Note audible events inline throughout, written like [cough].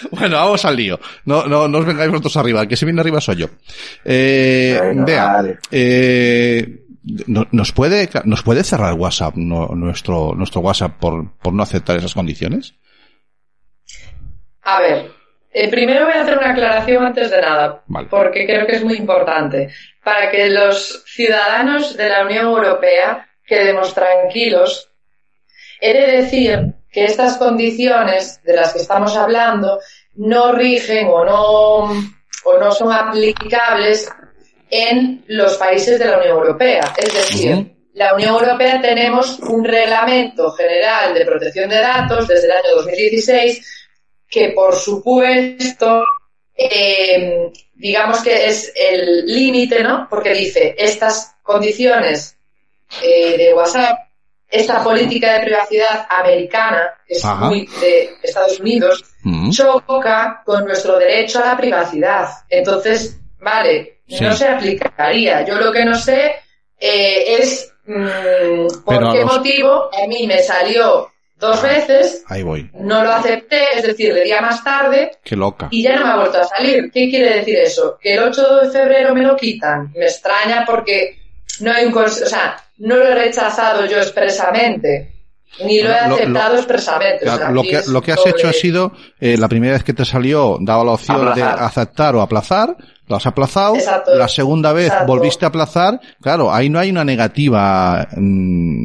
[laughs] Bueno, vamos al lío. No, no, no os vengáis vosotros arriba. El que se viene arriba soy yo. Eh, vale. eh, no- ¿nos puede, nos puede cerrar WhatsApp, no- nuestro, nuestro WhatsApp por, por no aceptar esas condiciones? A ver, eh, primero voy a hacer una aclaración antes de nada, Vale. porque creo que es muy importante. Para que los ciudadanos de la Unión Europea quedemos tranquilos, he de decir que estas condiciones de las que estamos hablando no rigen o no, o no son aplicables en los países de la Unión Europea. Es decir, la Unión Europea tenemos un reglamento general de protección de datos desde el año 2016 que por supuesto, eh, digamos que es el límite, ¿no? Porque dice, estas condiciones eh, de WhatsApp, esta política de privacidad americana, que es Ajá. muy de Estados Unidos, Mm. choca con nuestro derecho a la privacidad. Entonces, vale, Sí. no se aplicaría. Yo lo que no sé eh, es mm, por Pero qué los- motivo a mí me salió dos veces Ahí voy. no lo acepté, es decir, le di a más tarde Qué loca. y ya no me ha vuelto a salir. ¿Qué quiere decir eso? Que el 8 de febrero me lo quitan. Me extraña porque no hay un cons- o sea, no lo he rechazado yo expresamente, ni lo he Lo- lo- aceptado expresamente. o Claro, sea, lo, que, lo que has doble- hecho ha sido, eh, la primera vez que te salió, daba la opción Aplazar. de aceptar o aplazar, lo has aplazado, Exacto. la segunda vez Exacto. volviste a aplazar, claro, ahí no hay una negativa mm,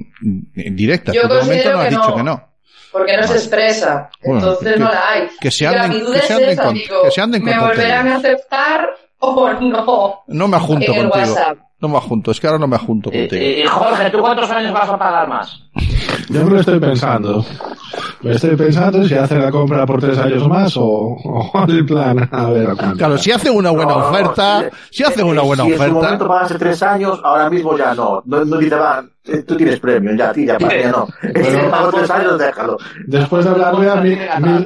directa, Yo de momento considero no has que dicho no. que no. porque no se expresa. Bueno, Entonces que- no la hay. que se anden- mi duda que se es anden esa, con- digo, que se anden con ¿Me volverán a aceptar o no? No me ajunto En el contigo. WhatsApp. No me ajunto, es que ahora no me ajunto Eh, contigo. eh, Jorge, ¿tú cuántos años vas a pagar más? Yo me lo estoy pensando. Me estoy pensando si hacer la compra por tres años más o, o [laughs] el plan. A ver, a cuánto. Claro, si hace una buena No, no, no, oferta, si- hace una buena si en su momento oferta, pagaste tres años, ahora mismo ya no. No, no dice, va, eh, tú tienes premio, ya, a ti, ya, para no. [laughs] Si pago tres años, déjalo. Después de hablar de mi, mi-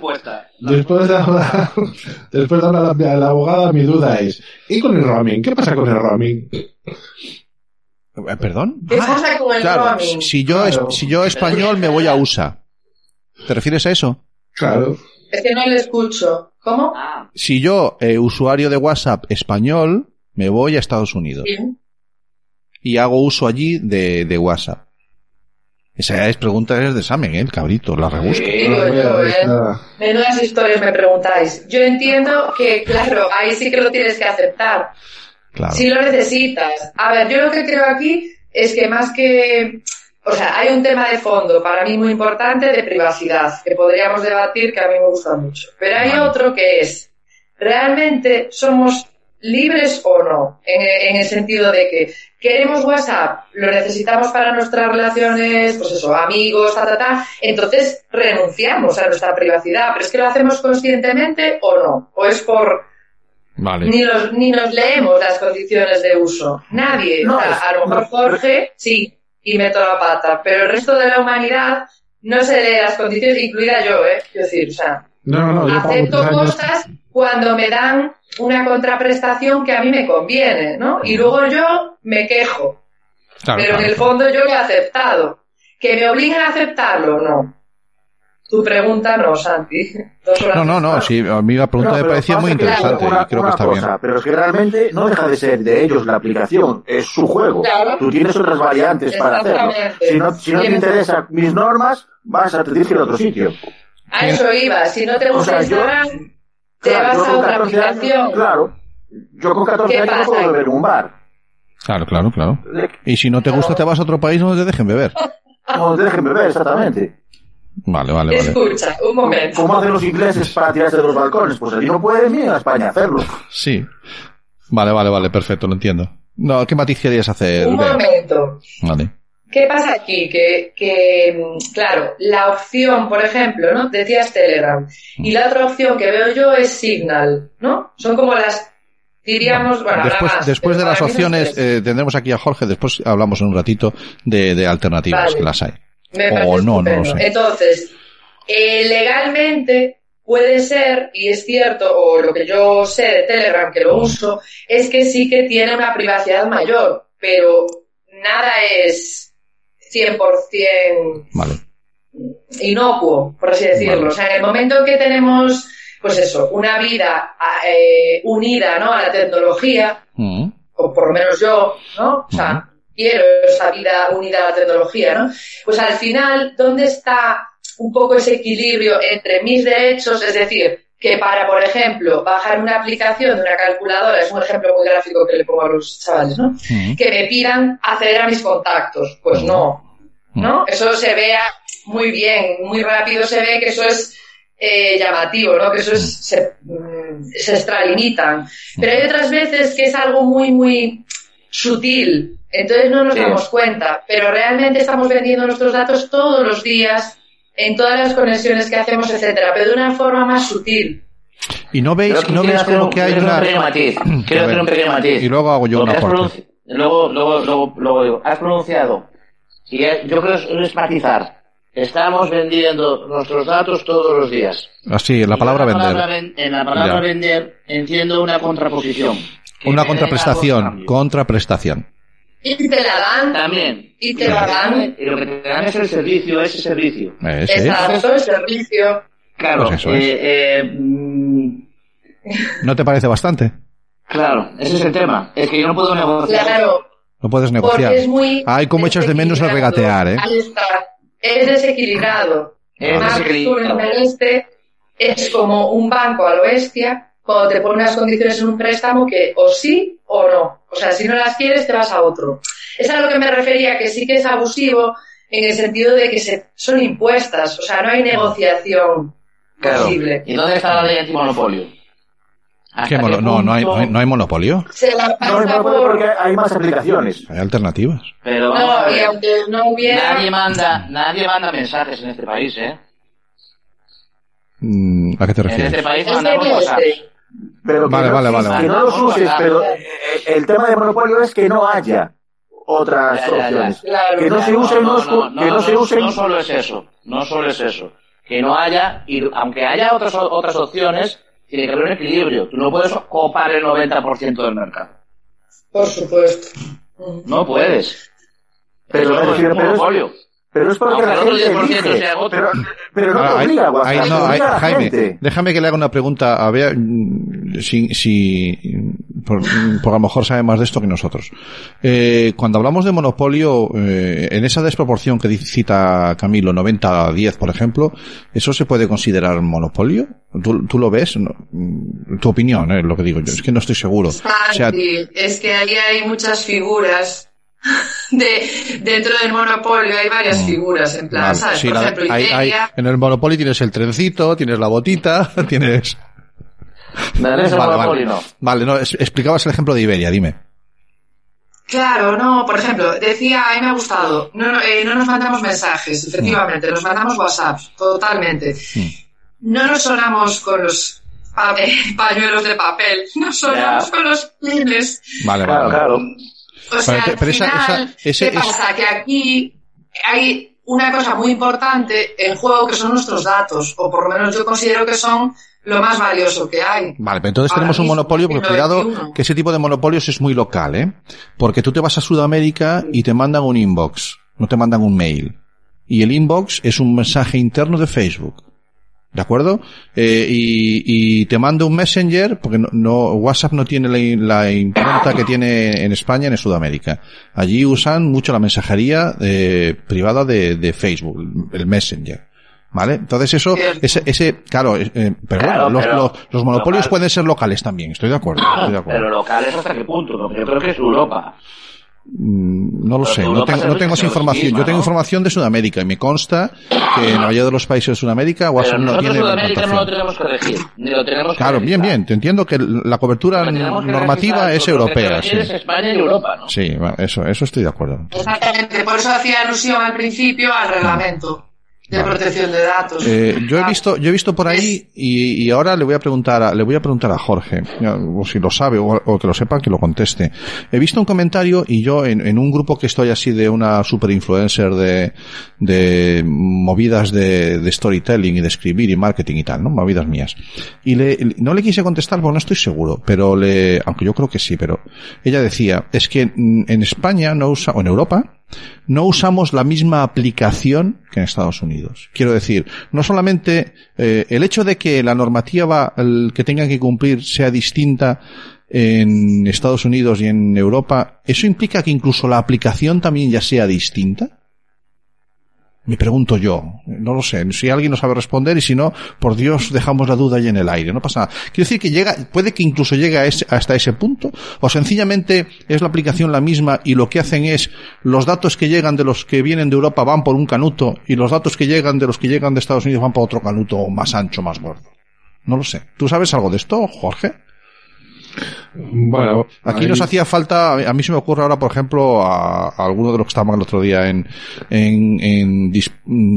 después de hablar, [laughs] después de hablar de la abogada, mi duda es, ¿y con el roaming? ¿Qué pasa con el roaming? Eh, ¿Perdón? ¿Qué pasa con el Claro, roaming? si yo, es- Claro. si yo español me voy a USA. ¿Te refieres a eso? Claro. Es que no le escucho. ¿Cómo? Si yo, eh, usuario de WhatsApp español, me voy a Estados Unidos Sí. y hago uso allí de, de WhatsApp. Esa es pregunta es de examen, ¿eh? el cabrito, la rebusca. Digo yo, ¿eh? Menudas historias me preguntáis. Yo entiendo que, claro, ahí sí que lo tienes que aceptar. Claro. Si lo necesitas. A ver, yo lo que creo aquí es que más que... O sea, hay un tema de fondo para mí muy importante de privacidad que podríamos debatir que a mí me gusta mucho. Pero hay Vale. otro que es, ¿realmente somos libres o no? En, en el sentido de que queremos WhatsApp, lo necesitamos para nuestras relaciones, pues eso, amigos, ta, ta, ta, entonces renunciamos a nuestra privacidad. Pero es que lo hacemos conscientemente o no. O es por, Vale. ni, los, ni nos leemos las condiciones de uso. Nadie. No, O sea, es- a lo mejor no, Jorge, sí, y meto la pata, pero el resto de la humanidad no se lee las condiciones, incluida yo, ¿eh? Quiero decir, o sea, No, no, yo pago acepto cosas cuando me dan una contraprestación que a mí me conviene, ¿no? Y luego yo me quejo, Claro, pero en el fondo yo lo he aceptado. ¿Que me obliguen a aceptarlo? No. Tu pregunta no, Santi. No, no, no, sí, a mí la pregunta No, me parecía muy interesante una- y creo que está cosa, bien. Pero es que realmente no deja de ser de ellos la aplicación, es su juego. Claro. Tú tienes otras variantes para hacerlo. Si no, si no te interesan mis normas, vas a te tienes que ir a otro sitio. A eso iba. Si no te O gusta sea, yo- Instagram, te Claro, vas a otra 14 años, aplicación. claro. Yo con 14 ¿Qué años no puedo beber en un bar. Claro, claro, claro. Y si no te gusta, te vas a otro país donde te dejen beber. No te dejen beber, exactamente. Vale, vale, vale. Escucha, un momento. ¿Cómo hacen los ingleses para tirarse de los balcones? Pues allí no pueden ni en España hacerlo. Sí. Vale, vale, vale, perfecto, lo entiendo. No, ¿qué matiz querías hacer? Un Bea? momento. Vale. ¿Qué pasa aquí? Que, que, mm, claro, la opción, por ejemplo, ¿no? Decías Telegram. Y la otra opción que veo yo es Signal, ¿no? Son como las, diríamos, bueno, Después, más, después de las opciones, eh, tendremos aquí a Jorge, después hablamos en un ratito de, de alternativas, Vale. que las hay. Me o parece no, no sé. Entonces, eh, legalmente puede ser, y es cierto, o lo que yo sé de Telegram, que lo uso, es que sí que tiene una privacidad mayor, pero nada es 100% Vale. inocuo, por así decirlo. Vale. O sea, en el momento que tenemos pues eso, una vida eh, unida, ¿no? A la tecnología, Mm. o por lo menos yo, ¿no? O sea, quiero esa vida unida a la tecnología, ¿no? Pues al final, ¿dónde está un poco ese equilibrio entre mis derechos? Es decir, que para, por ejemplo, bajar una aplicación de una calculadora, es un ejemplo muy gráfico que le pongo a los chavales, ¿no? Mm. Que me pidan acceder a mis contactos. Pues no, ¿no? Eso se vea muy bien, muy rápido se ve que eso es eh, llamativo, ¿no? Que eso es, se, mm, se extralimitan. Pero hay otras veces que es algo muy, muy sutil. Entonces no nos Sí. damos cuenta. Pero realmente estamos vendiendo nuestros datos todos los días, en todas las conexiones que hacemos, etcétera, pero de una forma más sutil. Y no veis, que no veis como un- que hay una... un pequeño matiz. [clears throat] Quiero hacer un pequeño matiz. Y luego hago yo una pronunci- Luego, luego, luego, luego digo, has pronunciado. Y yo creo que es matizar. Estamos vendiendo nuestros datos todos los días. Así, la palabra en la vender. palabra ven- en la palabra Ya. vender entiendo una contraposición. Una contraprestación, contraprestación. Y te la dan, También. y te la dan. Y lo que te dan es el servicio, ese servicio. Eh, sí. Exacto, el servicio. Claro. Pues eso es. eh, eh, mm, ¿No te parece bastante? claro, ese es el tema. Es que yo no puedo negociar. Claro, No puedes negociar. Porque es muy. Ay, cómo echas de menos el regatear, ¿eh? Ahí está. Es desequilibrado. Es Más desequilibrado. tú en el este es como un banco a lo bestia cuando te pone unas condiciones en un préstamo que o sí o no. O sea, si no las quieres, te vas a otro. Es a lo que me refería, que sí que es abusivo en el sentido de que se, son impuestas. O sea, no hay negociación Claro. posible. ¿Y dónde está la ley antimonopolio? ¿Hasta ¿Qué mono- no, no hay, no, hay, punto- no hay monopolio. Se la pasa por- porque No, hay más aplicaciones. Hay alternativas. Pero a y aunque no hubiera. Nadie manda, nadie manda mensajes en este país, ¿eh? Mm, ¿A qué te En refieres? este país mandamos WhatsApp. este. Pero que Vale, no vale, exista, vale, Que vale. no los uses, pero el tema de monopolio es que no haya otras Ya, ya, ya. opciones. Claro, Que no se usen no, no, que no no, se usen no solo es eso, no solo es eso. Que no haya, y aunque haya otras, otras opciones, tiene que haber un equilibrio. Tú no puedes copar el 90% del mercado. Por supuesto. No puedes. Pero me es pero es- Pero es porque la gente 10% elige. sea otro. Pero, pero no Ah, te obliga no, obliga a la Jaime, gente. déjame que le haga una pregunta. A ver, mm, si, si por, por a lo mejor sabe más de esto que nosotros. Eh, cuando hablamos de monopolio, eh, en esa desproporción que cita Camilo, 90 a 10, por ejemplo, ¿eso se puede considerar monopolio? ¿Tú, tú lo ves? No, tu opinión, es lo que digo yo. Es que no estoy seguro. O sea, es que ahí hay muchas figuras. [laughs] De, dentro del monopolio hay varias figuras, en plan, Mm. vale, ¿sabes? sí, Por la- ejemplo, hay- en el monopolio tienes el trencito, tienes la botita, [laughs] tienes... Dale Vale, vale. no. Vale, no, es- explicabas el ejemplo de Iberia, dime. Claro, no, por ejemplo, decía, a mí me ha gustado, no, no, eh, no nos mandamos mensajes, efectivamente, nos mandamos WhatsApp, totalmente. No nos sonamos con los pa- eh, [laughs] pañuelos de papel, nos sonamos Ya. con los pines. Vale, Claro, vale. claro. O sea, Pero- pero final, esa- ¿qué pasa? Que aquí hay una cosa muy importante en juego que son nuestros datos, o por lo menos yo considero que son lo más valioso que hay. Vale, pero entonces Ahora tenemos un monopolio, porque cuidado, que ese tipo de monopolios es muy local, ¿eh? Porque tú te vas a Sudamérica y te mandan un inbox, no te mandan un mail. Y el inbox es un mensaje interno de Facebook. ¿De acuerdo? Eh, y, y te manda un messenger, porque no, no- WhatsApp no tiene la, la impronta que tiene en España, en Sudamérica. Allí usan mucho la mensajería eh, privada de, de Facebook, el messenger. ¿Vale? Entonces eso, ese, ese, claro, eh, eh, pero Claro, bueno, los, los, los monopolios local. pueden ser locales también, estoy de acuerdo, estoy de acuerdo. Pero locales hasta qué punto, porque yo creo que es Europa. Mm, No lo Pero sé, no no tengo esa información. misma, Yo tengo ¿no? información de Sudamérica y me consta que en la mayoría de los países de Sudamérica WhatsApp Pero no tiene Sudamérica no lo tenemos que elegir, ni lo tenemos que Claro, bien, realizar. bien, te entiendo que la cobertura que normativa es europea, sí. Es España y Europa, ¿no? Sí, eso, eso estoy de acuerdo. Exactamente, por eso hacía alusión al principio al reglamento de Vale. protección de datos. Eh, yo he Ah, visto, yo he visto por ahí y, y ahora le voy a preguntar, a, le voy a preguntar a Jorge, o si lo sabe o, o que lo sepa, que lo conteste. He visto un comentario y yo en, en un grupo que estoy así de una super influencer de, de movidas de, de storytelling y de escribir y marketing y tal, ¿no? Movidas mías. Y le, no le quise contestar porque no estoy seguro, pero le, aunque yo creo que sí, pero ella decía, es que en España no usa, o en Europa, no usamos la misma aplicación que en Estados Unidos. Quiero decir, no solamente eh, el hecho de que la normativa que tengan que cumplir sea distinta en Estados Unidos y en Europa, ¿eso implica que incluso la aplicación también ya sea distinta? Me pregunto yo, no lo sé, si alguien no sabe responder y si no, por Dios, dejamos la duda ahí en el aire, no pasa nada. Quiero decir que llega, puede que incluso llegue a ese, hasta ese punto, o sencillamente es la aplicación la misma y lo que hacen es los datos que llegan de los que vienen de Europa van por un canuto y los datos que llegan de los que llegan de Estados Unidos van por otro canuto más ancho, más gordo. No lo sé. ¿Tú sabes algo de esto, Jorge? Bueno, Aquí ahí- nos hacía falta, a mí se me ocurre ahora, por ejemplo, a, a alguno de los que estaban el otro día en, en, en dis-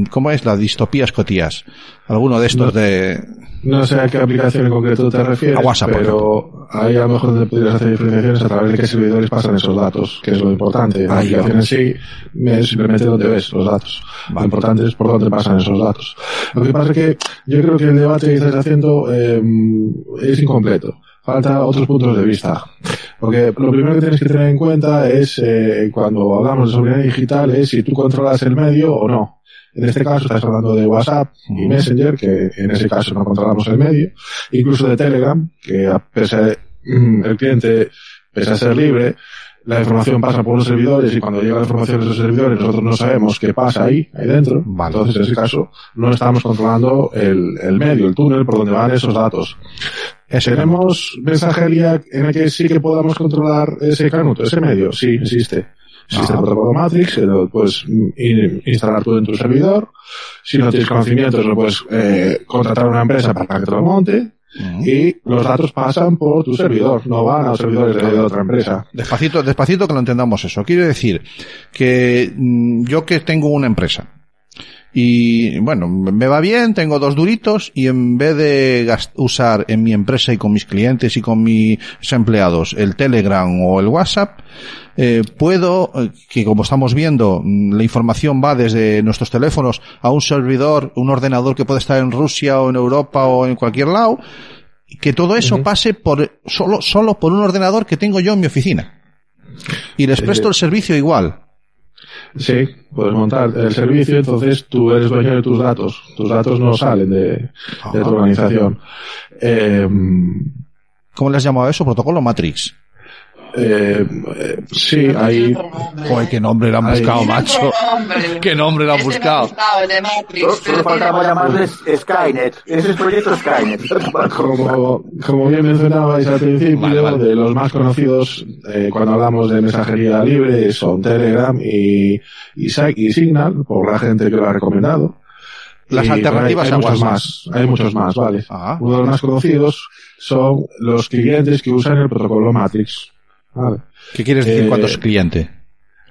¿cómo es? La distopía escotías. Alguno de estos No. de, No sé a qué aplicación en concreto te refieres, A WhatsApp, pero ahí a lo mejor te podrías hacer diferenciaciones a través de qué servidores pasan esos datos, que es lo importante. La Ahí aplicación en sí es simplemente donde ves los datos. Lo importante es por dónde pasan esos datos. Lo que pasa es que yo creo que el debate que estás haciendo eh, es incompleto. Falta otros puntos de vista. Porque lo primero que tienes que tener en cuenta es, eh, cuando hablamos de soberanía digital, es si tú controlas el medio o no. En este caso estás hablando de WhatsApp y. Messenger, que en ese caso no controlamos el medio, incluso de Telegram, que a pesar mm, el cliente, pese a ser libre, la información pasa por los servidores y cuando llega la información de esos servidores nosotros no sabemos qué pasa ahí, ahí dentro. Vale. Entonces, en ese caso, no estamos controlando el, el medio, el túnel por donde van esos datos. ¿Tenemos mensajería en el que sí que podamos controlar ese canuto, ese medio? Sí, existe. Existe Ah. el protocolo Matrix, lo puedes in- instalar tú en tu servidor. Si no tienes conocimientos, lo puedes eh, contratar a una empresa para que te lo monte. Y los datos pasan por tu servidor, no van a los servidores de otra empresa. Despacito, despacito que lo entendamos eso. Quiero decir que mm, yo que tengo una empresa y bueno, me va bien, tengo dos duritos y en vez de usar en mi empresa y con mis clientes y con mis empleados el Telegram o el WhatsApp, eh, puedo, eh, que como estamos viendo, mm, la información va desde nuestros teléfonos a un servidor, un ordenador que puede estar en Rusia o en Europa o en cualquier lado, que todo eso pase por solo solo por un ordenador que tengo yo en mi oficina. Y les Sí, presto el servicio igual Sí, puedes montar el servicio, entonces tú eres dueño de tus datos. Tus datos no salen de, de tu Ajá. organización. Eh, ¿cómo le has llamado a eso? protocolo Matrix eh, eh, sí, hay, Joder, qué nombre le han buscado macho [laughs] qué nombre le han buscado gustado, el de Matrix. Solo, faltaba llamarles Skynet. Ese es el proyecto Skynet. [laughs] como, como bien mencionabais al principio, Vale, vale. de los más conocidos eh, cuando hablamos de mensajería libre son Telegram y, y, y Signal, por la gente que lo ha recomendado. Las Y, alternativas hay, hay muchos más, hay muchos más, vale. Ah. Uno de los más conocidos son los clientes que usan el protocolo Matrix. Vale. ¿qué quieres decir Eh, cuando es cliente?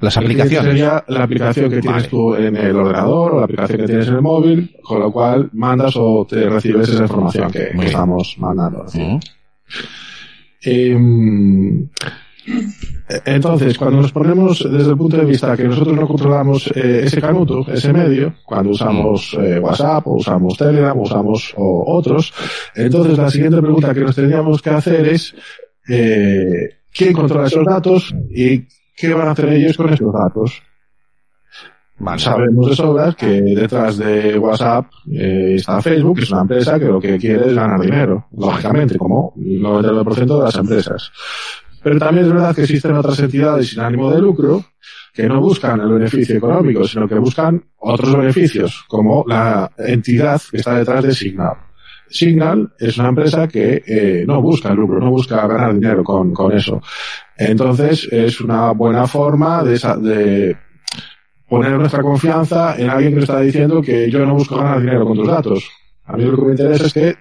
las aplicaciones Sería la aplicación que tienes Vale. tú en el ordenador o la aplicación que tienes en el móvil, con lo cual mandas o te recibes esa información que, estamos mandando. Eh, entonces, cuando nos ponemos desde el punto de vista que nosotros no controlamos eh, ese canuto, ese medio, cuando usamos eh, WhatsApp o usamos Telegram o usamos o otros, entonces la siguiente pregunta que nos tendríamos que hacer es eh, ¿quién controla esos datos y qué van a hacer ellos con esos datos? Vale. Sabemos de sobras que detrás de WhatsApp eh, está Facebook, que es una empresa que lo que quiere es ganar dinero, lógicamente, como el 99% de las empresas. Pero también es verdad que existen otras entidades sin ánimo de lucro que no buscan el beneficio económico, sino que buscan otros beneficios, como la entidad que está detrás de Signal. Signal es una empresa que eh, no busca lucro, no busca ganar dinero con, con eso. Entonces es una buena forma de, esa- de poner nuestra confianza en alguien que nos está diciendo que yo no busco ganar dinero con tus datos. A mí lo que me interesa es que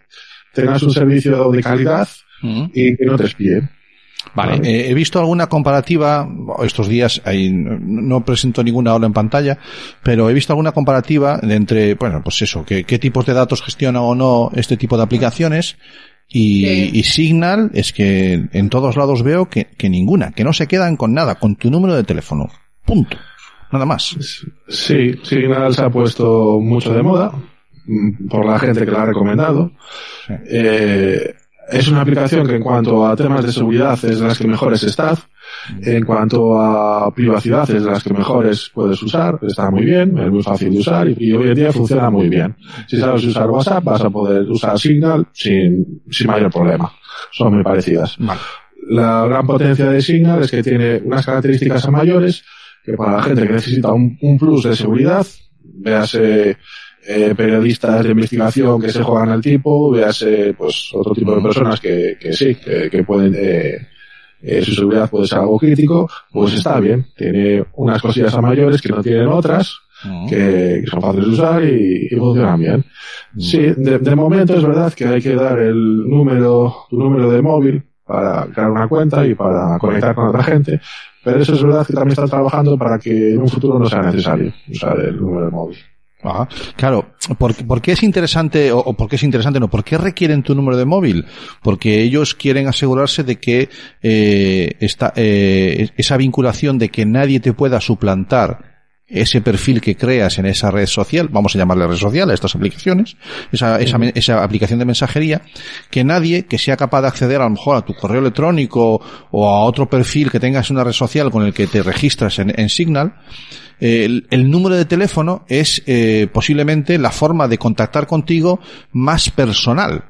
tengas un servicio de calidad y que no te espíen. Vale, Vale. eh, he visto alguna comparativa, estos días ahí no presento ninguna ahora en pantalla, pero he visto alguna comparativa de entre, bueno, pues eso, que, qué tipos de datos gestiona o no este tipo de aplicaciones y, Sí. y Signal es que en todos lados veo que, que ninguna, que no se quedan con nada, con tu número de teléfono. Punto. Nada más. Sí, Signal se ha puesto mucho de moda mm, por la gente que la ha recomendado. Sí. Eh, es una aplicación que en cuanto a temas de seguridad es de las que mejores está. En cuanto a privacidad es de las que mejores puedes usar. Está muy bien, es muy fácil de usar y, hoy en día funciona muy bien. Si sabes usar WhatsApp vas a poder usar Signal sin, sin mayor problema. Son muy parecidas. La gran potencia de Signal es que tiene unas características mayores que para la gente que necesita un, un plus de seguridad, véase eh, periodistas de investigación que se juegan al tipo, véase pues otro tipo de personas que, que sí, que, que pueden eh, eh, su seguridad puede ser algo crítico, pues está bien. Tiene unas cosillas a mayores que no tienen otras, que, son fáciles de usar y, y funcionan bien. Sí, de, de, momento es verdad que hay que dar el número, tu número de móvil para crear una cuenta y para conectar con otra gente, pero eso es verdad que también está trabajando para que en un futuro no sea necesario usar el número de móvil. Ajá. Claro, ¿por, ¿por, qué es interesante, o, o, por qué es interesante, no? ¿Por qué requieren tu número de móvil? Porque ellos quieren asegurarse de que eh, eh, esa vinculación de que nadie te pueda suplantar ese perfil que creas en esa red social, vamos a llamarle red social a estas aplicaciones, esa, esa, esa, aplicación de mensajería, que nadie que sea capaz de acceder a lo mejor a tu correo electrónico o a otro perfil que tengas en una red social con el que te registras en, en Signal, el, el, número de teléfono es eh, posiblemente la forma de contactar contigo más personal.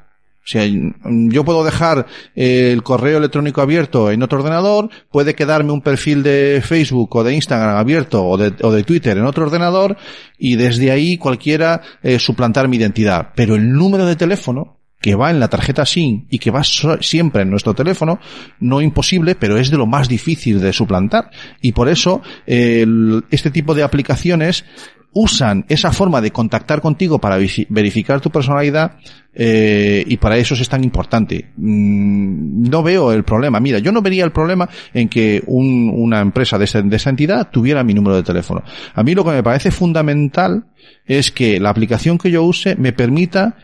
Sea, yo puedo dejar el correo electrónico abierto en otro ordenador, puede quedarme un perfil de Facebook o de Instagram abierto o de, o de Twitter en otro ordenador y desde ahí cualquiera eh, suplantar mi identidad. Pero el número de teléfono que va en la tarjeta SIM y que va siempre en nuestro teléfono, no imposible, pero es de lo más difícil de suplantar. Y por eso el, este tipo de aplicaciones usan esa forma de contactar contigo para verificar tu personalidad eh, y para eso es tan importante. Mm, no veo el problema. Mira, yo no vería el problema en que un, una empresa de esa, entidad tuviera mi número de teléfono. A mí lo que me parece fundamental es que la aplicación que yo use me permita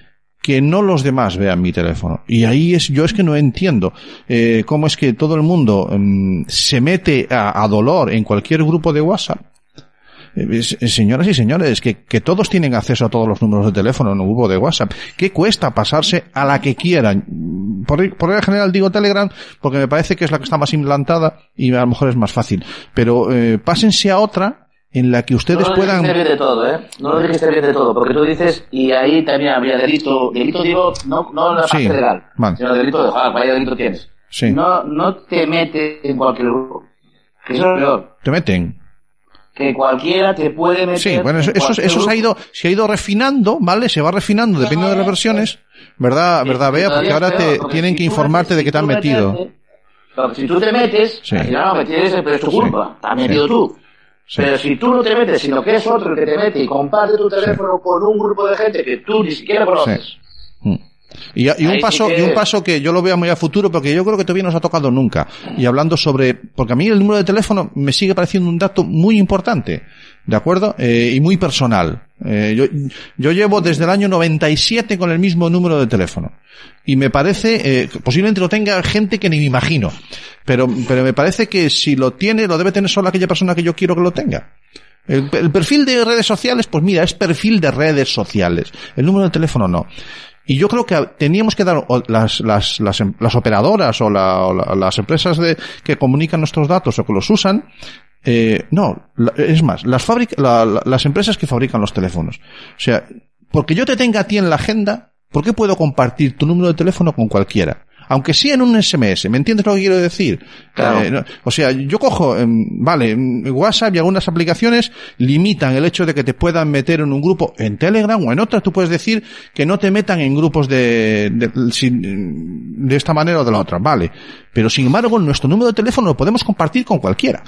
que no los demás vean mi teléfono. Y ahí es, yo es que no entiendo eh, cómo es que todo el mundo eh, se mete a, a, dolor en cualquier grupo de WhatsApp. Eh, señoras y señores, que, que, todos tienen acceso a todos los números de teléfono en un grupo de WhatsApp. ¿Qué cuesta pasarse a la que quieran? Por, por general digo Telegram porque me parece que es la que está más implantada y a lo mejor es más fácil. Pero eh, pásense a otra en la que ustedes no lo puedan... bien de todo, ¿eh? No lo dijiste bien de todo, porque tú dices, y ahí también habría delito, delito digo, no, no en la parte Sí, legal, vale. sino delito de, joder, vaya delito tienes. Sí. No, no te metes en cualquier grupo. Que eso es peor. Te meten. Que cualquiera te puede meter. Sí, bueno, eso, eso, eso se ha ido, se ha ido refinando, ¿vale? Se va refinando dependiendo de las versiones, ¿verdad? Sí, ¿Verdad, Bea? Porque ahora te porque tienen si que informarte metes- de que si te han metido. meterte- si tú te metes, Sí. al final no metieres, pero es tu Sí. culpa. Te has Sí. metido tú. Sí. Pero si tú no te metes, sino que es otro el que te mete y comparte tu teléfono con un grupo de gente que tú ni siquiera conoces. Mm. Y, y un sí paso, que- y un paso que yo lo veo muy a futuro, porque yo creo que todavía no se ha tocado nunca. Y hablando sobre, porque a mí el número de teléfono me sigue pareciendo un dato muy importante, ¿de acuerdo? Eh, y muy personal. Eh, yo, yo llevo desde el año 97 con el mismo número de teléfono. Y me parece, eh, posiblemente lo tenga gente que ni me imagino. Pero, pero me parece que si lo tiene, lo debe tener solo aquella persona que yo quiero que lo tenga. El, el perfil de redes sociales, pues mira, es perfil de redes sociales. El número de teléfono no. Y yo creo que teníamos que dar las, las, las, em- las operadoras o, la- o la- las empresas de, que comunican nuestros datos o que los usan, eh, no, es más, las, la- la- las empresas que fabrican los teléfonos. O sea, porque yo te tenga a ti en la agenda, ¿por qué puedo compartir tu número de teléfono con cualquiera? Aunque sea en un SMS, ¿me entiendes lo que quiero decir? Claro. Eh, no- o sea, yo cojo, em, vale, em, WhatsApp y algunas aplicaciones limitan el hecho de que te puedan meter en un grupo en Telegram o en otras. Tú puedes decir que no te metan en grupos de, de, sin- de esta manera o de la otra, vale. Pero sin embargo, nuestro número de teléfono lo podemos compartir con cualquiera.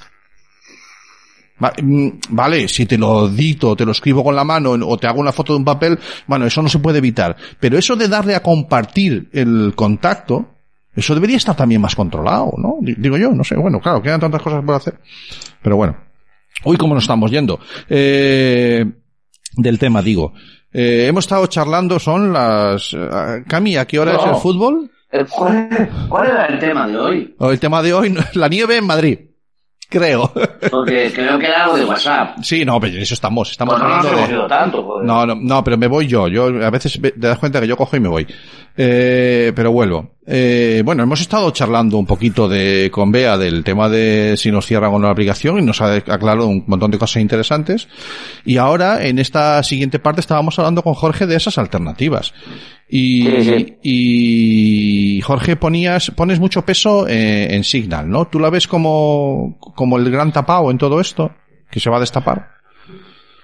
Mm, Vale, si te lo dicto, te lo escribo con la mano o te hago una foto de un papel, bueno, eso no se puede evitar. Pero eso de darle a compartir el contacto, eso debería estar también más controlado, ¿no? Di- Digo yo, no sé, bueno, claro, quedan tantas cosas por hacer. Pero bueno. Uy, cómo nos estamos yendo. Eh, del tema, digo. Eh, hemos estado charlando, son las... eh, Cami, ¿a qué hora No. es el fútbol? Eh, ¿Cuál, cuál era el tema de hoy? El tema de hoy, [laughs] la nieve en Madrid. Creo. Porque creo que era algo de WhatsApp. Sí, no, pero en eso estamos. Estamos Pues no de... tanto, joder. No, no, no, pero me voy yo. Yo a veces ve- te das cuenta que yo cojo y me voy. Eh, pero vuelvo. Eh, bueno, hemos estado charlando un poquito de, con Bea del tema de si nos cierran o no la aplicación y nos ha aclarado un montón de cosas interesantes. Y ahora, en esta siguiente parte, estábamos hablando con Jorge de esas alternativas. Y, y Jorge, ponías, pones mucho peso eh, en Signal, ¿no? ¿Tú la ves como, como el gran tapao en todo esto? Que se va a destapar.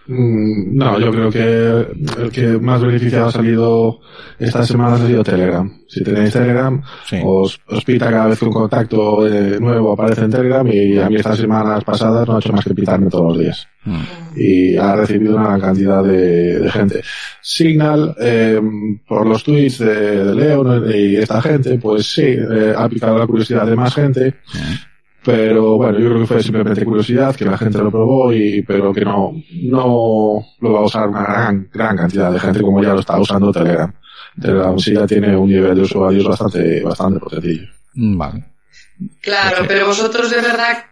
Mm, No, yo creo que el que más beneficiado ha salido estas semanas ha sido Telegram. Si tenéis Telegram, Sí. os, os pita cada vez que un contacto eh, nuevo aparece en Telegram y a mí estas semamas pasadas no ha hecho más que pitarme todos los días. Mm. y ha recibido una cantidad de, de gente. Signal, eh, por los tweets de, de Leon y esta gente, pues sí, eh, ha picado la curiosidad de más gente, pero bueno, yo creo que fue simplemente curiosidad, que la gente lo probó y, pero que no, no lo va a usar una gran, gran cantidad de gente como ya lo está usando Telegram. Telegram sí ya tiene un nivel de usuarios bastante, bastante potentillo. Mm, Vale. Claro, pero vosotros de verdad.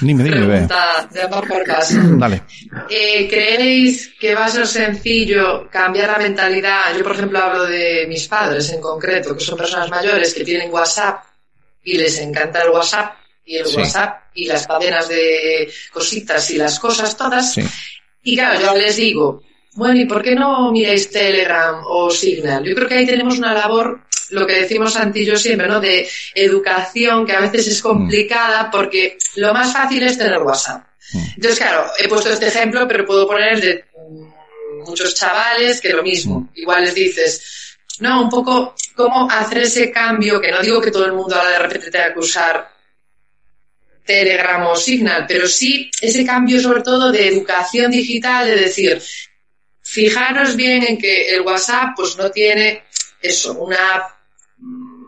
Dime, dime, pregunta de amor por casa. [clears throat] Dale. Eh, ¿Creéis que va a ser sencillo cambiar la mentalidad? Yo, por ejemplo, hablo de mis padres en concreto, que son personas mayores que tienen WhatsApp y les encanta el WhatsApp y el Sí. WhatsApp y las cadenas de cositas y las cosas todas. Sí. Y claro, yo les digo, bueno, ¿y por qué no miráis Telegram o Signal? Yo creo que ahí tenemos una labor, lo que decimos yo siempre, ¿no? De educación, que a veces es complicada porque lo más fácil es tener WhatsApp. Entonces, claro, he puesto este ejemplo, pero puedo poner el de mm, muchos chavales que lo mismo. Igual les dices, no, un poco cómo hacer ese cambio, que no digo que todo el mundo ahora de repente tenga que usar Telegram o Signal, pero sí ese cambio sobre todo de educación digital, de decir, fijaros bien en que el WhatsApp pues no tiene eso, una mm,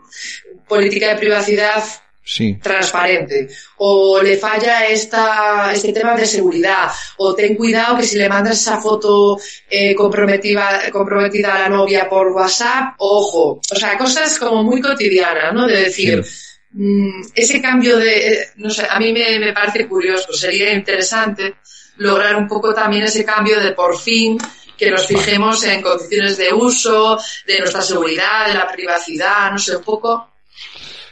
política de privacidad Sí. transparente o le falla esta, este tema de seguridad o ten cuidado que si le mandas esa foto eh, comprometida, comprometida a la novia por WhatsApp, ojo, o sea, cosas como muy cotidianas, ¿no? De decir, mm, ese cambio de, eh, no sé, a mí me, me parece curioso, sería interesante lograr un poco también ese cambio de por fin que nos fijemos en condiciones de uso, de nuestra seguridad, de la privacidad, no sé, un poco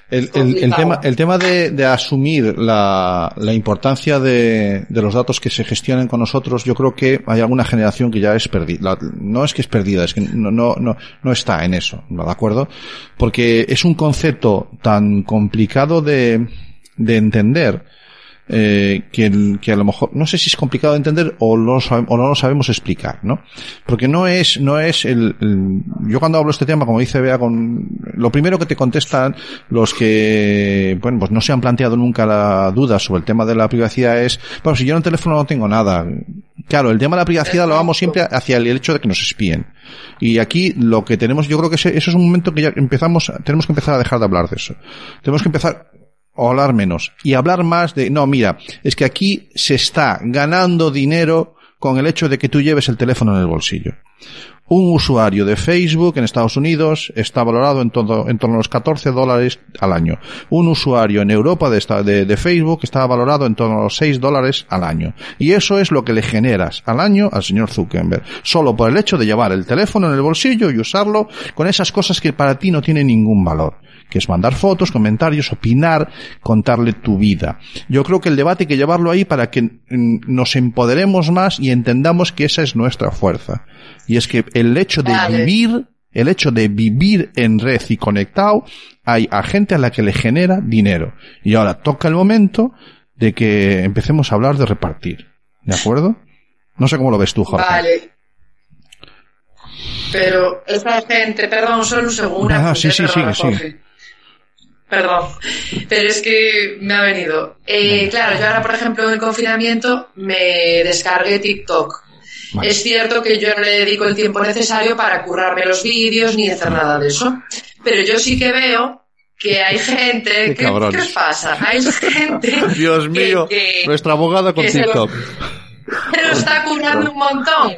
El, el- tema, el tema de, de asumir la, la importancia de, de los datos que se gestionen con nosotros, yo creo que hay alguna generación que ya es perdida. No es que es perdida, es que no, no, no, no está en eso, ¿de acuerdo? Porque es un concepto tan complicado de, de entender, eh, que, el- que a lo mejor, no sé si es complicado de entender o, lo sabe- o no lo sabemos explicar, ¿no? Porque no es, no es el, el- yo cuando hablo de este tema, como dice Bea, con, lo primero que te contestan los que, bueno, pues no se han planteado nunca la duda sobre el tema de la privacidad es, bueno, si yo en el teléfono no tengo nada. Claro, el tema de la privacidad lo vamos siempre hacia el hecho de que nos espíen. Y aquí lo que tenemos, yo creo que eso es un momento que ya empezamos, tenemos que empezar a dejar de hablar de eso. Tenemos que empezar o hablar menos y hablar más de no mira es que aquí se está ganando dinero con el hecho de que tú lleves el teléfono en el bolsillo un usuario de Facebook en Estados Unidos está valorado en, todo, en torno a los 14 dólares al año. Un usuario en Europa de, Facebook está valorado en torno a los 6 dólares al año. Y eso es lo que le generas al año al señor Zuckerberg. Solo por el hecho de llevar el teléfono en el bolsillo y usarlo con esas cosas que para ti no tienen ningún valor que es mandar fotos, comentarios, opinar, contarle tu vida. Yo creo que el debate hay que llevarlo ahí para que mm, nos empoderemos más y entendamos que esa es nuestra fuerza. Y es que el hecho de Vale. vivir, el hecho de vivir en red y conectado, hay a gente a la que le genera dinero. Y ahora toca el momento de que empecemos a hablar de repartir. ¿De acuerdo? No sé cómo lo ves tú, Jorge. Vale. Pero esta gente, perdón, solo un segundo. Ah, una sí, sí, sigue. Perdón, pero es que me ha venido. Eh, claro, yo ahora, por ejemplo, en el confinamiento me descargué TikTok. Vale. Es cierto que yo no le dedico el tiempo necesario para currarme los vídeos ni hacer nada de eso, pero yo sí que veo que hay gente... Qué ¿Qué, ¿qué cabrones. os pasa? Hay gente... [laughs] Dios que- mío, que- nuestra abogada con que se lo- TikTok. [laughs] pero está currando un montón.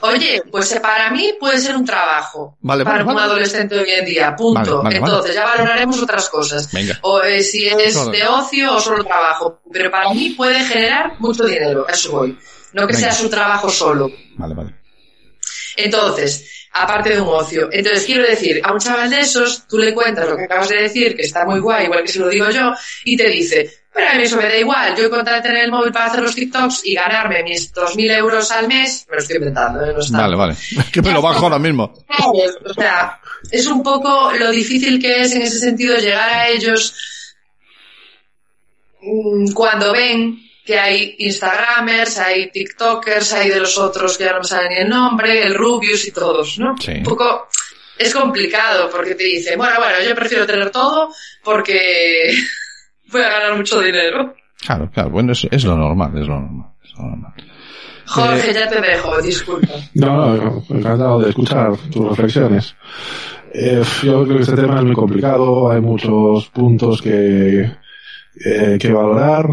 Oye, pues eh, para mí puede ser un trabajo. Vale, para vale, un vale. adolescente hoy en día, punto. Entonces ya valoraremos otras cosas. Venga. O eh, si es de ocio o solo trabajo. Pero para mí puede generar mucho dinero, eso voy. No que sea su trabajo solo. Vale, vale. Entonces, aparte de un ocio. Entonces, quiero decir, a un chaval de esos, tú le cuentas lo que acabas de decir, que está muy guay, igual que se lo digo yo, y te dice, pero a mí eso me da igual, yo con tal tener el móvil para hacer los TikToks y ganarme mis 2.000 euros al mes, me lo estoy inventando, ¿eh? no está. Vale, vale. [laughs] Que me lo bajo ahora mismo. O sea, es un poco lo difícil que es en ese sentido llegar a ellos mm, cuando ven que hay Instagramers, hay TikTokers, hay de los otros que ya no me saben ni el nombre, el Rubius y todos, ¿no? Sí. Un poco es complicado porque te dicen, bueno, bueno, yo prefiero tener todo porque [laughs] voy a ganar mucho dinero. Claro, claro. Bueno, es, es lo normal, es lo normal. Es lo normal. Jorge, ya te dejo, disculpa. No, no, encantado de escuchar tus reflexiones. Eh, yo creo que este tema es muy complicado, hay muchos puntos que, eh, que valorar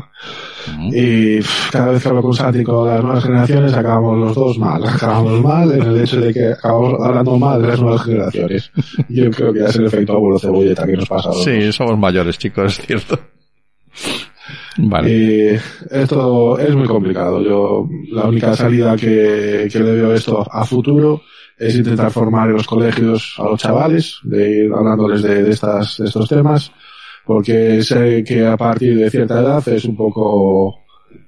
y pff, cada vez que hablo con Santi con las nuevas generaciones acabamos los dos mal, [laughs] acabamos mal en el hecho de que acabamos hablando mal de las nuevas generaciones. Yo creo que ya es el efecto abuelo cebolleta que nos pasa. Sí, somos mayores, chicos, es cierto. Vale. Y esto es muy complicado. Yo, la única salida que, que le veo esto a futuro es intentar formar en los colegios a los chavales, de ir hablándoles de, de estas, de estos temas, porque sé que a partir de cierta edad es un poco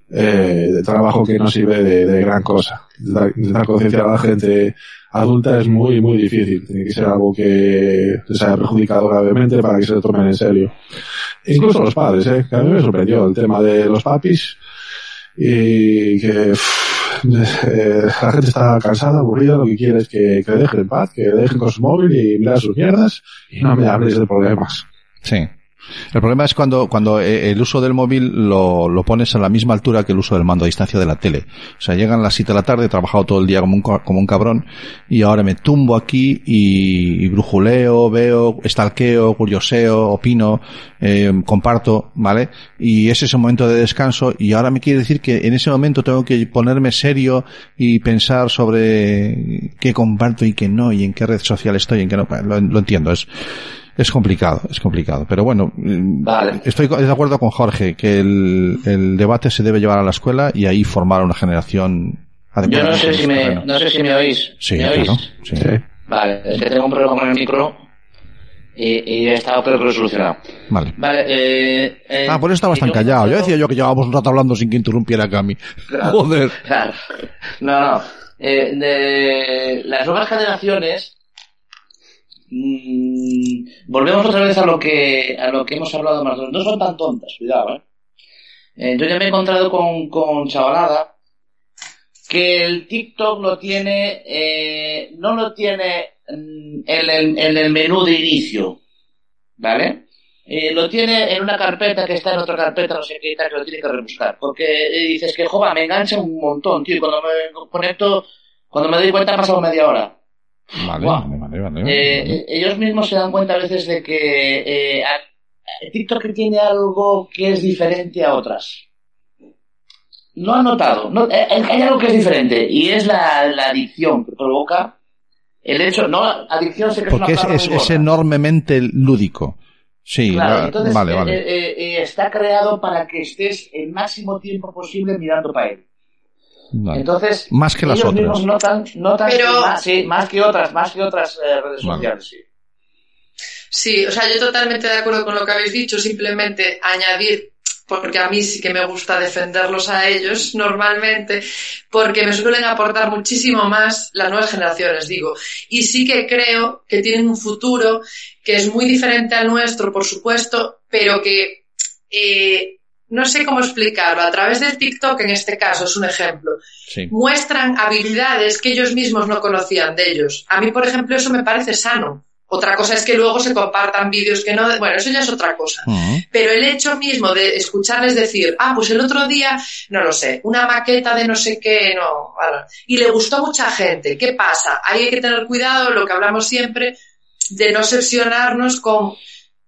eh, de trabajo que no sirve de, gran cosa. Intentar concienciar a la gente adulta es muy, muy difícil. Tiene que ser algo que haya perjudicado gravemente para que se lo tomen en serio. Incluso los padres, ¿eh? que a mí me sorprendió el tema de los papis y que eh, la gente está cansada, aburrida, lo que quiere es que, que dejen en paz, que dejen con su móvil y mirar sus mierdas y no me hables de problemas. Sí. El problema es cuando, cuando eh, el uso del móvil lo, lo pones a la misma altura que el uso del mando a distancia de la tele. O sea, llegan las 7 de la tarde, he trabajado todo el día como un, co- como un cabrón, y ahora me tumbo aquí y, y brujuleo, veo, estalqueo, curioseo, opino, eh, comparto, ¿vale? Y ese es el momento de descanso, y ahora me quiere decir que en ese momento tengo que ponerme serio y pensar sobre qué comparto y qué no, y en qué red social estoy y en qué no. Lo, lo entiendo, es, es complicado, es complicado. Pero bueno, mm, Vale. estoy de acuerdo con Jorge que el, el debate se debe llevar a la escuela y ahí formar una generación Yo adecuada. no sé si me, no sé si me oís. Sí, ¿Me oís? claro. sí. Sí. Vale, es que tengo un problema con el micro y, y he estado creo que lo he solucionado. Vale. Vale, eh, eh, Ah, por eso estabas tan yo- callado. Yo decía yo que llevábamos un rato hablando sin que interrumpiera a Cami. Claro. Joder. Claro. No, no. Eh, de las nuevas generaciones, mm, volvemos otra vez a lo que a lo que hemos hablado más. No son tan tontas, cuidado, ¿eh? Eh, yo ya me he encontrado con, con chavalada que el TikTok lo tiene, eh, no lo tiene mm, en el, en el menú de inicio, ¿vale? Lo tiene en una carpeta que está en otra carpeta, no sé qué, tal, que lo tiene que rebuscar. Porque dices que, joder, me engancha un montón, tío, cuando me conecto, cuando me doy cuenta ha pasado media hora. Vale, vale, vale, vale. Eh, ellos mismos se dan cuenta a veces de que eh, TikTok tiene algo que es diferente a otras. No han notado. No, eh, eh, hay algo que es diferente y es la, la adicción que provoca el hecho. No, adicción sé que Porque es es, una es, es enormemente lúdico. Sí, Claro, la- entonces vale, eh, vale. eh, eh, está creado para que estés el máximo tiempo posible mirando para él. Vale. Entonces, Más que las otras. notan, notan Pero- que más, sí, más que otras, más que otras eh, redes Vale. sociales, sí. Sí, o sea, yo totalmente de acuerdo con lo que habéis dicho, simplemente añadir, porque a mí sí que me gusta defenderlos a ellos normalmente, porque me suelen aportar muchísimo más las nuevas generaciones, digo. Y sí que creo que tienen un futuro que es muy diferente al nuestro, por supuesto, pero que eh, no sé cómo explicarlo. A través del TikTok, en este caso, es un ejemplo Sí. muestran habilidades que ellos mismos no conocían de ellos. A mí, por ejemplo, eso me parece sano. Otra cosa es que luego se compartan vídeos que no, bueno, eso ya es otra cosa. Pero el hecho mismo de escucharles decir, ah, pues el otro día, no lo sé, una maqueta de no sé qué, no, y le gustó a mucha gente. ¿Qué pasa? Ahí hay que tener cuidado, lo que hablamos siempre, de no obsesionarnos con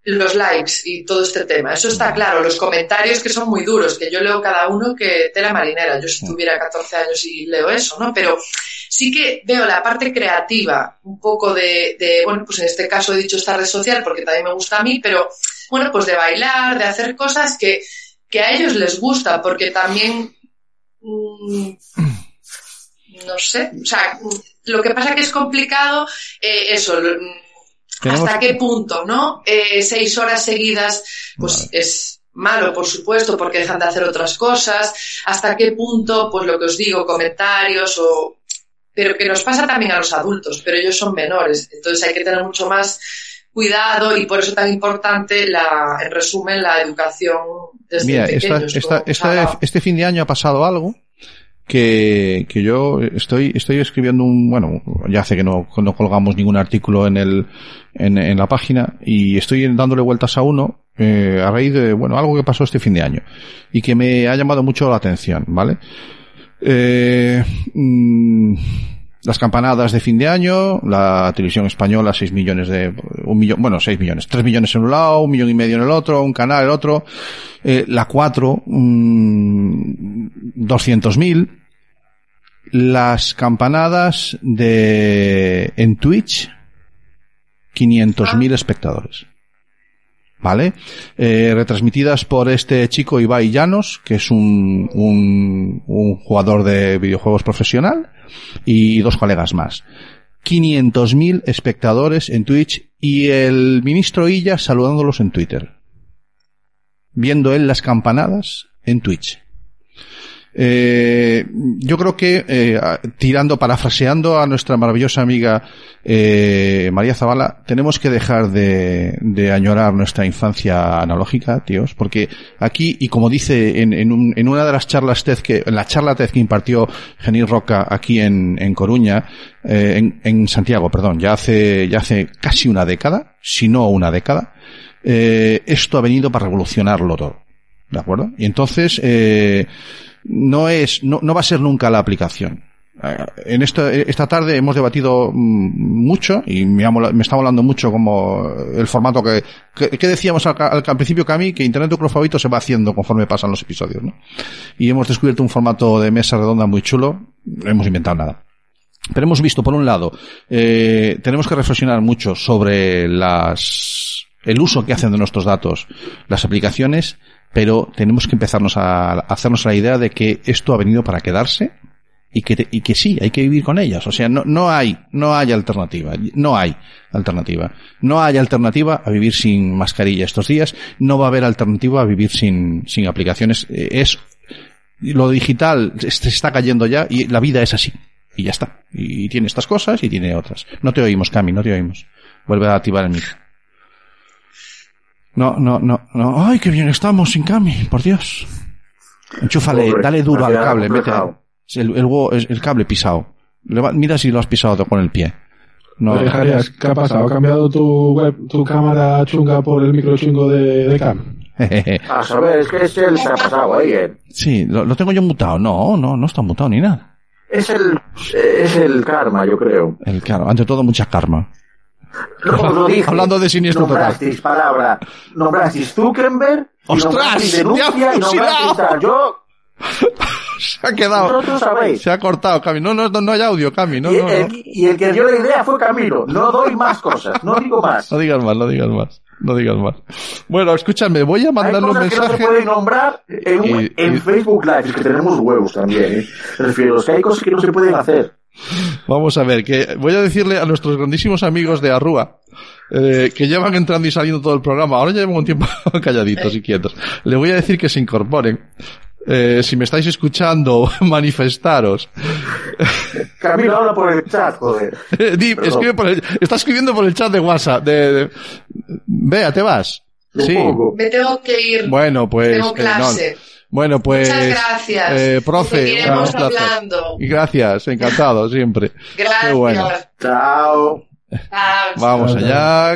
los likes y todo este tema. Eso está claro, los comentarios que son muy duros, que yo leo cada uno que tela marinera. Yo si tuviera 14 años y leo eso, ¿no? Pero sí que veo la parte creativa, un poco de, de, bueno, pues en este caso he dicho esta red social porque también me gusta a mí, pero bueno, pues de bailar, de hacer cosas que, que a ellos les gusta, porque también, mm, no sé, o sea, lo que pasa que es complicado, eh, eso, Tenemos- hasta qué punto, ¿no? Eh, seis horas seguidas, pues es malo, por supuesto, porque dejan de hacer otras cosas. Hasta qué punto, pues lo que os digo, comentarios o... Pero que nos pasa también a los adultos, pero ellos son menores, entonces hay que tener mucho más cuidado y por eso tan importante la, en resumen, la educación desde Mira, pequeños. esta- este fin de año ha pasado algo que, que yo estoy, estoy escribiendo un, bueno, ya hace que no, no colgamos ningún artículo en el, en, en la página y estoy dándole vueltas a uno, eh, a raíz de, bueno, algo que pasó este fin de año y que me ha llamado mucho la atención, ¿vale? Eh, mm, las campanadas de fin de año, la televisión española, 6 millones de, un millón, bueno, 6 millones, 3 millones en un lado, un millón y medio en el otro, un canal en el otro, eh, la 4, mm, 200.000, las campanadas de, en Twitch, 500.000 espectadores. ¿Vale? Eh, retransmitidas por este chico Ibai Llanos, que es un, un, un jugador de videojuegos profesional, y dos colegas más. 500.000 espectadores en Twitch y el ministro Illa saludándolos en Twitter. Viendo él las campanadas en Twitch. Eh, yo creo que, eh, tirando, parafraseando a nuestra maravillosa amiga eh, María Zavala, tenemos que dejar de, de añorar nuestra infancia analógica, tíos, porque aquí, y como dice en, en, en una de las charlas TED que, en la charla TED que impartió Genil Roca aquí en, en Coruña, eh, en, en Santiago, perdón, ya hace, ya hace casi una década, si no una década, eh, esto ha venido para revolucionarlo todo. ¿De acuerdo? Y entonces, eh, no es, no, no va a ser nunca la aplicación. Eh, En esta, esta tarde hemos debatido mm, mucho y me, está hablando mucho como el formato que, que, decíamos al, principio que a mí, que Internet club favorito se va haciendo conforme pasan los episodios, ¿no? Y hemos descubierto un formato de mesa redonda muy chulo, no hemos inventado nada. Pero hemos visto, por un lado, eh, tenemos que reflexionar mucho sobre las, el uso que hacen de nuestros datos las aplicaciones, pero tenemos que empezarnos a, hacernos la idea de que esto ha venido para quedarse y que, te- y que sí, hay que vivir con ellas. O sea, no, no hay, no hay alternativa. No hay alternativa. No hay alternativa a vivir sin mascarilla estos días. No va a haber alternativa a vivir sin, sin aplicaciones. Eh, Es, lo digital se está cayendo ya y la vida es así. Y ya está. Y tiene estas cosas y tiene otras. No te oímos, Cami, no te oímos. Vuelve a activar el micro. No, no, no, no. Ay, qué bien estamos sin Cami, por Dios. Enchúfale, Pobre, dale duro al cable, mete el, el, el- cable pisado. Mira si lo has pisado con el pie. No, Oye, Jarías, ¿qué ha pasado? ¿Ha cambiado tu web, tu cámara chunga por el micro chungo de, de Cam? [laughs] A saber, es que es el se ha pasado ahí, eh. sí, lo, lo tengo yo mutado. No, no, no está mutado ni nada. Es el, es el karma, yo creo. El, claro, ante todo mucha karma. No, dije. Hablando de siniestro total. Nombrasteis palabra, nombrasteis Zuckerberg, y ¡Ostras! nombrasteis ¡Te ha denuncia, y nombrasteis fusilado! tal. Yo, [laughs] Se ha quedado. Se ha cortado, Cami. No, no, no, no hay audio, Cami. No, y, no, no. el, y el que dio la idea fue Camilo. No doy más cosas, no digo más. No digas más, no digas más. No digas más. Bueno, escúchame, voy a mandarle un cosas que no se mensaje. nombrar en, un- Y- en y- Facebook Live, que tenemos huevos también, ¿eh? Refiero, que hay cosas que no se pueden hacer. Vamos a ver, que voy a decirle a nuestros grandísimos amigos de Arrúa, eh, que llevan entrando y saliendo todo el programa, ahora ya llevan un tiempo [laughs] calladitos y quietos. Le voy a decir que se incorporen. Eh, si me estáis escuchando, [laughs] manifestaros. Camilo habla por el chat, joder. [laughs] Di, Perdón. escribe por el- está escribiendo por el chat de WhatsApp. De, de- Vea, ¿te vas? Sí. Me tengo que ir. Bueno, pues... tengo eh, clase. no. Bueno, pues... Muchas gracias. Eh, profe, hablando. Y gracias, encantado, siempre. Gracias. Qué bueno. Chao. Chao. Vamos allá.